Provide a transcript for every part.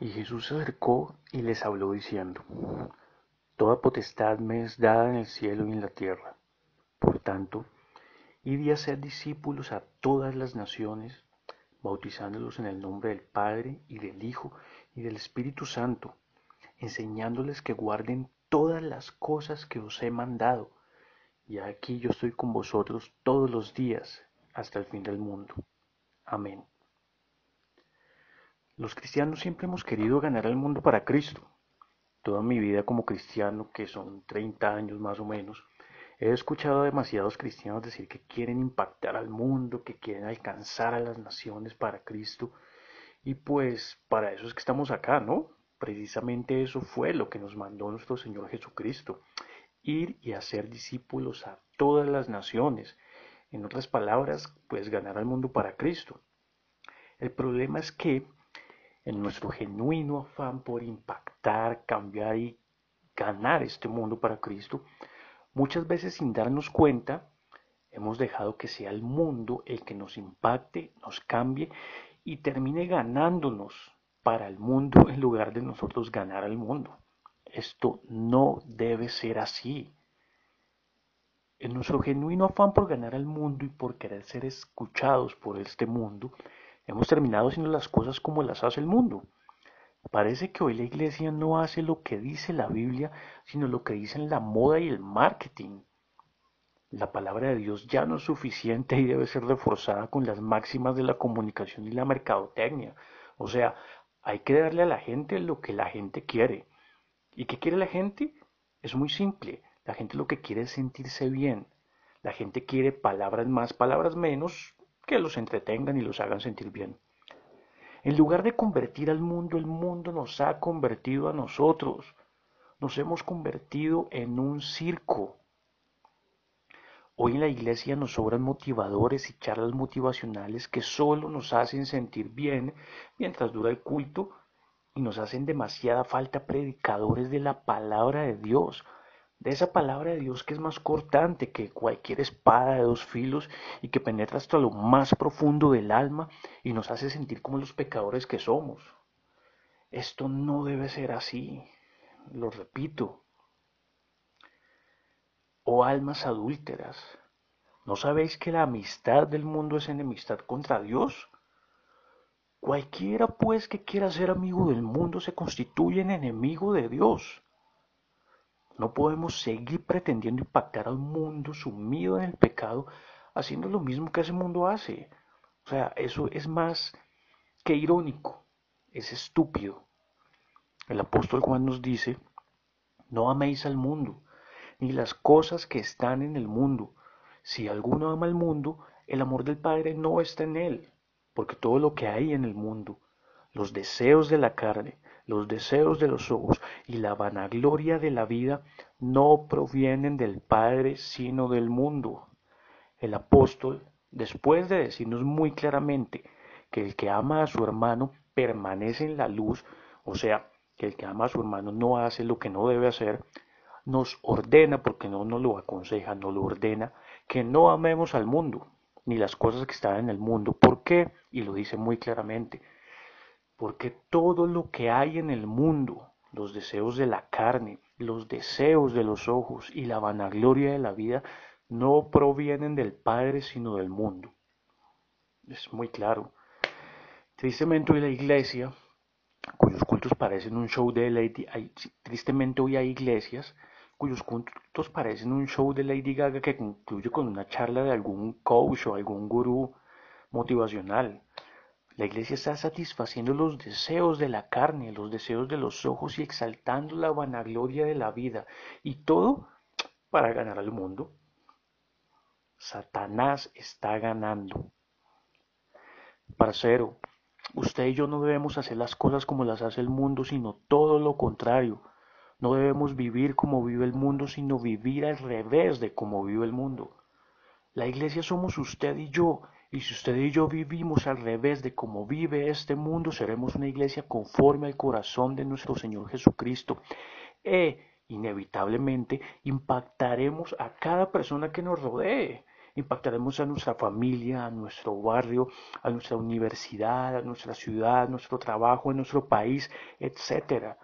Y Jesús se acercó y les habló diciendo, Toda potestad me es dada en el cielo y en la tierra. Por tanto, id y hacer discípulos a todas las naciones, bautizándolos en el nombre del Padre y del Hijo y del Espíritu Santo, enseñándoles que guarden todas las cosas que os he mandado. Y aquí yo estoy con vosotros todos los días hasta el fin del mundo. Amén. Los cristianos siempre hemos querido ganar al mundo para Cristo. Toda mi vida como cristiano, que son 30 años más o menos, he escuchado a demasiados cristianos decir que quieren impactar al mundo, que quieren alcanzar a las naciones para Cristo. Y pues para eso es que estamos acá, ¿no? Precisamente eso fue lo que nos mandó nuestro Señor Jesucristo. Ir y hacer discípulos a todas las naciones. En otras palabras, pues ganar al mundo para Cristo. El problema es que en nuestro genuino afán por impactar, cambiar y ganar este mundo para Cristo, muchas veces sin darnos cuenta, hemos dejado que sea el mundo el que nos impacte, nos cambie y termine ganándonos para el mundo en lugar de nosotros ganar al mundo. Esto no debe ser así. En nuestro genuino afán por ganar al mundo y por querer ser escuchados por este mundo, Hemos terminado haciendo las cosas como las hace el mundo. Parece que hoy la iglesia no hace lo que dice la Biblia, sino lo que dicen la moda y el marketing. La palabra de Dios ya no es suficiente y debe ser reforzada con las máximas de la comunicación y la mercadotecnia. O sea, hay que darle a la gente lo que la gente quiere. ¿Y qué quiere la gente? Es muy simple. La gente lo que quiere es sentirse bien. La gente quiere palabras más, palabras menos, que los entretengan y los hagan sentir bien. En lugar de convertir al mundo, el mundo nos ha convertido a nosotros. Nos hemos convertido en un circo. Hoy en la iglesia nos sobran motivadores y charlas motivacionales que solo nos hacen sentir bien mientras dura el culto y nos hacen demasiada falta predicadores de la palabra de Dios, de esa palabra de Dios que es más cortante que cualquier espada de dos filos y que penetra hasta lo más profundo del alma y nos hace sentir como los pecadores que somos. Esto no debe ser así, lo repito. Oh almas adúlteras, ¿no sabéis que la amistad del mundo es enemistad contra Dios? Cualquiera pues que quiera ser amigo del mundo se constituye en enemigo de Dios. No podemos seguir pretendiendo impactar al mundo sumido en el pecado haciendo lo mismo que ese mundo hace. O sea, eso es más que irónico, es estúpido. El apóstol Juan nos dice, no améis al mundo, ni las cosas que están en el mundo. Si alguno ama al mundo, el amor del Padre no está en él, porque todo lo que hay en el mundo, los deseos de la carne, los deseos de los ojos y la vanagloria de la vida no provienen del Padre, sino del mundo. El apóstol, después de decirnos muy claramente que el que ama a su hermano permanece en la luz, o sea, que el que ama a su hermano no hace lo que no debe hacer, nos ordena, porque no nos lo aconseja, nos lo ordena, que no amemos al mundo, ni las cosas que están en el mundo. ¿Por qué? Y lo dice muy claramente, porque todo lo que hay en el mundo, los deseos de la carne, los deseos de los ojos y la vanagloria de la vida, no provienen del Padre sino del mundo. Es muy claro. Tristemente hoy la iglesia, cuyos cultos parecen un show de Lady, tristemente hoy hay iglesias cuyos cultos parecen un show de Lady Gaga que concluye con una charla de algún coach o algún gurú motivacional. La iglesia está satisfaciendo los deseos de la carne, los deseos de los ojos y exaltando la vanagloria de la vida. Y todo para ganar al mundo. Satanás está ganando. Parcero, usted y yo no debemos hacer las cosas como las hace el mundo, sino todo lo contrario. No debemos vivir como vive el mundo, sino vivir al revés de como vive el mundo. La iglesia somos usted y yo, y si usted y yo vivimos al revés de cómo vive este mundo, seremos una iglesia conforme al corazón de nuestro Señor Jesucristo. E inevitablemente impactaremos a cada persona que nos rodee. impactaremos a nuestra familia, a nuestro barrio, a nuestra universidad, a nuestra ciudad, a nuestro trabajo, a nuestro país, etc.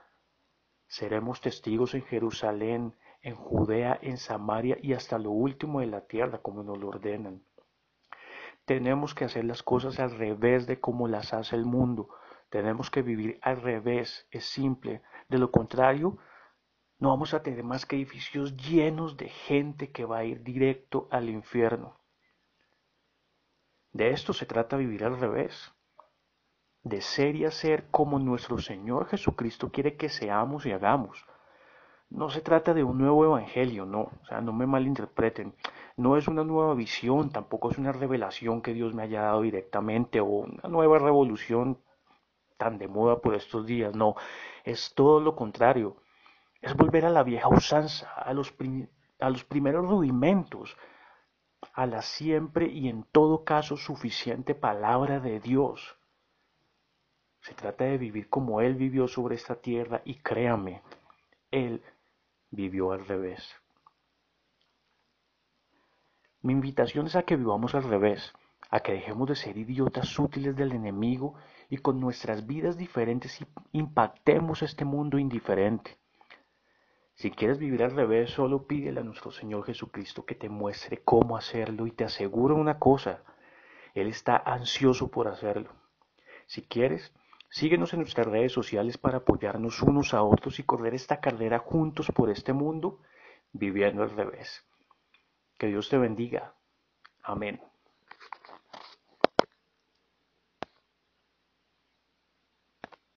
Seremos testigos en Jerusalén, en Judea, en Samaria y hasta lo último de la tierra, como nos lo ordenan. Tenemos que hacer las cosas al revés de como las hace el mundo. Tenemos que vivir al revés, es simple. De lo contrario, no vamos a tener más que edificios llenos de gente que va a ir directo al infierno. De esto se trata vivir al revés, de ser y hacer como nuestro Señor Jesucristo quiere que seamos y hagamos. No se trata de un nuevo evangelio, no, o sea, no me malinterpreten. No es una nueva visión, tampoco es una revelación que Dios me haya dado directamente o una nueva revolución tan de moda por estos días, no, es todo lo contrario es volver a la vieja usanza, a los, a los primeros rudimentos, a la siempre y en todo caso suficiente palabra de Dios. Se trata de vivir como Él vivió sobre esta tierra y créame, Él vivió al revés. Mi invitación es a que vivamos al revés, a que dejemos de ser idiotas útiles del enemigo y con nuestras vidas diferentes impactemos este mundo indiferente. Si quieres vivir al revés, solo pídele a nuestro Señor Jesucristo que te muestre cómo hacerlo y te aseguro una cosa, Él está ansioso por hacerlo. Si quieres, síguenos en nuestras redes sociales para apoyarnos unos a otros y correr esta carrera juntos por este mundo, viviendo al revés. Que Dios te bendiga. Amén.